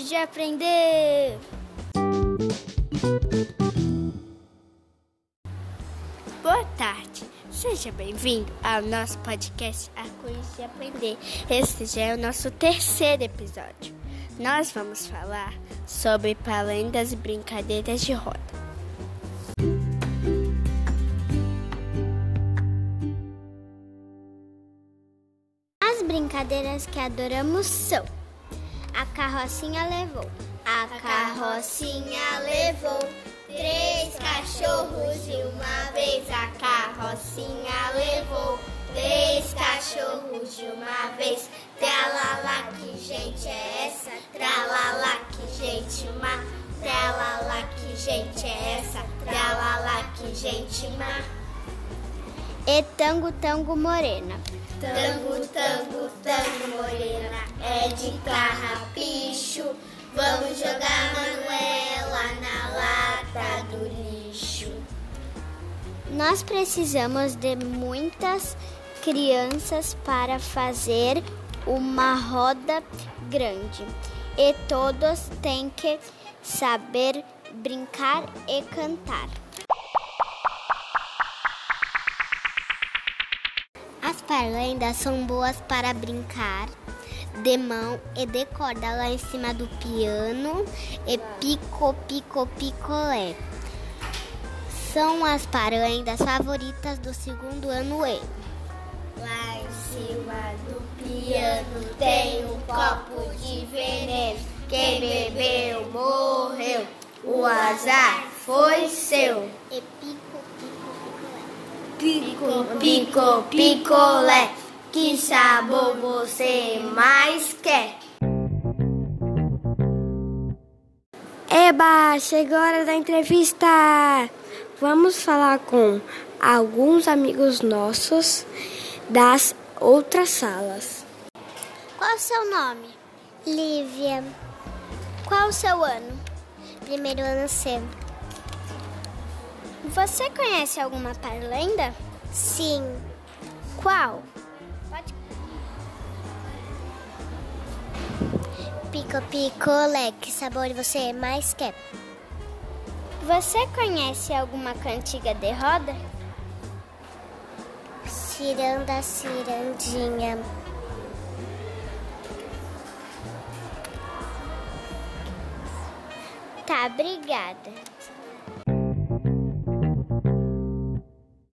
Hora de aprender! Boa tarde, seja bem-vindo ao nosso podcast A Coisa de Aprender. Este já é o nosso terceiro episódio. Nós vamos falar sobre palendas e brincadeiras de roda. As brincadeiras que adoramos são A carrocinha levou. A carrocinha levou. Três cachorros de uma vez. A carrocinha levou. Três cachorros de uma vez. Tralala, que gente é essa? Tralala, que gente má? Tralala, que gente é essa? Tralala, que gente má? E tango, tango, morena. Tango, tango, É de carrapicho Vamos jogar Manuela na lata do lixo. Nós precisamos de muitas crianças para fazer uma roda grande. E todos têm que saber brincar e cantar. As parlendas são boas para brincar de mão e de corda lá em cima do piano e pico, pico, picolé. São as parlendas favoritas do segundo ano E. Lá em cima do piano tem um copo de veneno. Quem bebeu morreu. O azar foi seu. E pico, pico, picolé. Pico, pico, picolé. Que sabor você mais quer? Eba, chegou a hora da entrevista! Vamos falar com alguns amigos nossos das outras salas. Qual o seu nome? Lívia, Qual o seu ano? primeiro ano C. Você conhece alguma parlenda? Sim, Qual? Pico picolé, que sabor você mais quer? Você conhece alguma cantiga de roda? Ciranda, cirandinha. Tá, obrigada.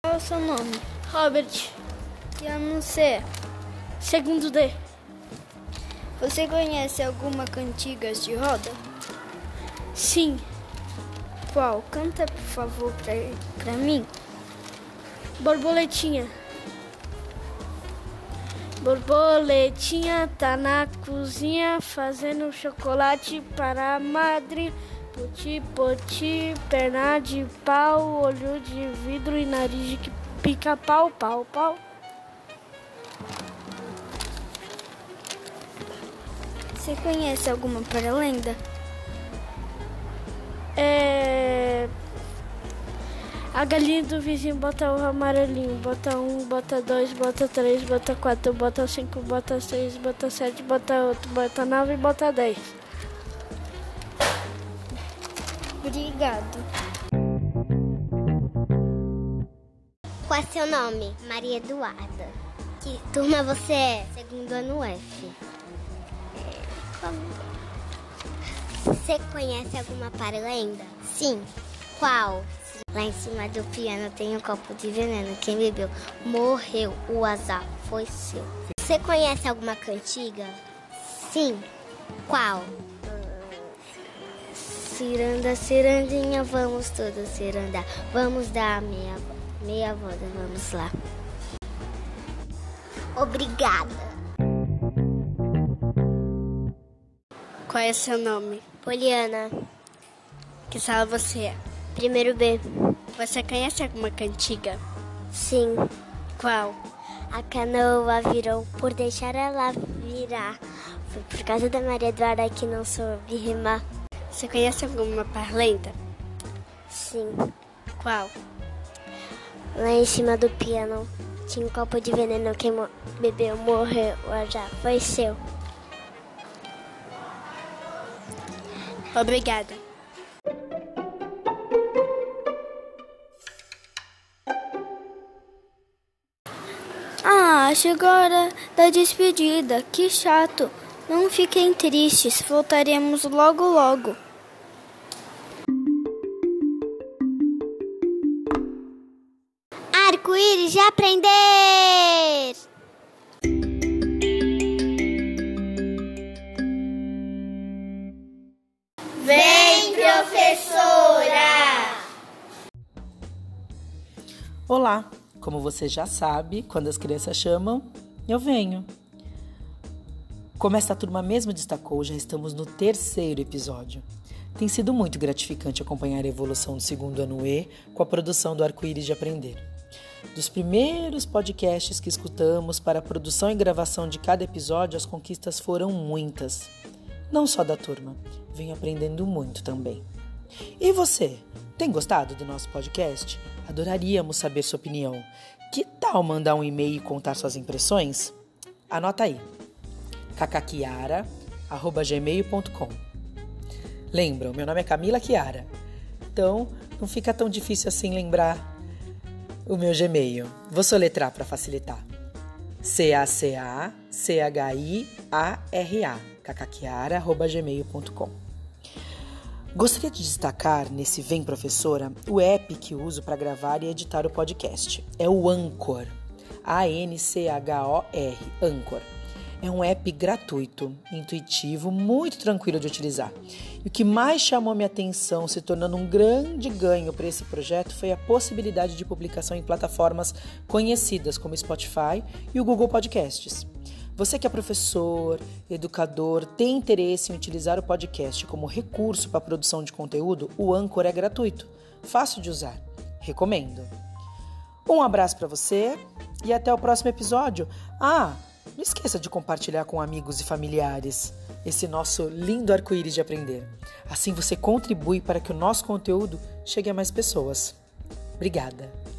Qual é o seu nome? Robert. Que ano você? Segundo D. Você conhece alguma cantigas de roda? Sim. Qual? Canta, por favor, pra, pra mim. Borboletinha. Borboletinha tá na cozinha fazendo chocolate para a madre. Poti, poti, perna de pau, olho de vidro e nariz de que pica pau, pau, pau. Você conhece alguma paralenda? É. A galinha do vizinho bota o amarelinho. Bota um, bota dois, bota três, bota quatro, bota cinco, bota seis, bota sete, bota oito, bota nove e bota dez. Obrigado. Qual é seu nome? Maria Eduarda. Que turma você é? Segundo ano F. Você conhece alguma parlenda? Sim. Qual? Lá em cima do piano tem um copo de veneno. Quem bebeu morreu. O azar foi seu. Você conhece alguma cantiga? Sim. Qual? Ciranda, cirandinha, vamos todos cirandar. Vamos dar meia, meia volta, vamos lá. Obrigada. Qual é seu nome? Poliana, Que sala você é? primeiro B. Você conhece alguma cantiga? Sim. Qual? A canoa virou por deixar ela virar. Foi por causa da Maria Eduarda que não soube rimar. Você conhece alguma parlenda? Sim. Qual? Lá em cima do piano tinha um copo de veneno. Quem bebeu morreu. Já foi seu. Obrigada. Ah, chegou a hora da despedida. Que chato. Não fiquem tristes, voltaremos logo logo. Arco-íris de aprender! Vem, professora! Olá! Como você já sabe, quando as crianças chamam, eu venho. Como esta turma mesmo destacou, já estamos no terceiro episódio. Tem sido muito gratificante acompanhar a evolução do segundo ano E com a produção do Arco-Íris de Aprender. Dos primeiros podcasts que escutamos para a produção e gravação de cada episódio, as conquistas foram muitas. Não só da turma, venho aprendendo muito também. E você, tem gostado do nosso podcast? Adoraríamos saber sua opinião. Que tal mandar um e-mail e contar suas impressões? Anota aí cacaquiara.gmail.com Lembram, meu nome é Camila Chiara. Então, não fica tão difícil assim lembrar o meu Gmail. Vou soletrar para facilitar. C-A-C-A-C-H-I-A-R-A cacaquiara.gmail.com Gostaria de destacar nesse Vem Professora o app que uso para gravar e editar o podcast. É o Anchor. A-N-C-H-O-R. Anchor. É um app gratuito, intuitivo, muito tranquilo de utilizar. E o que mais chamou minha atenção, se tornando um grande ganho para esse projeto, foi a possibilidade de publicação em plataformas conhecidas como Spotify e o Google Podcasts. Você que é professor, educador, tem interesse em utilizar o podcast como recurso para a produção de conteúdo, o Anchor é gratuito, fácil de usar. Recomendo. Um abraço para você e até o próximo episódio. Ah, não esqueça de compartilhar com amigos e familiares esse nosso lindo arco-íris de aprender. Assim você contribui para que o nosso conteúdo chegue a mais pessoas. Obrigada!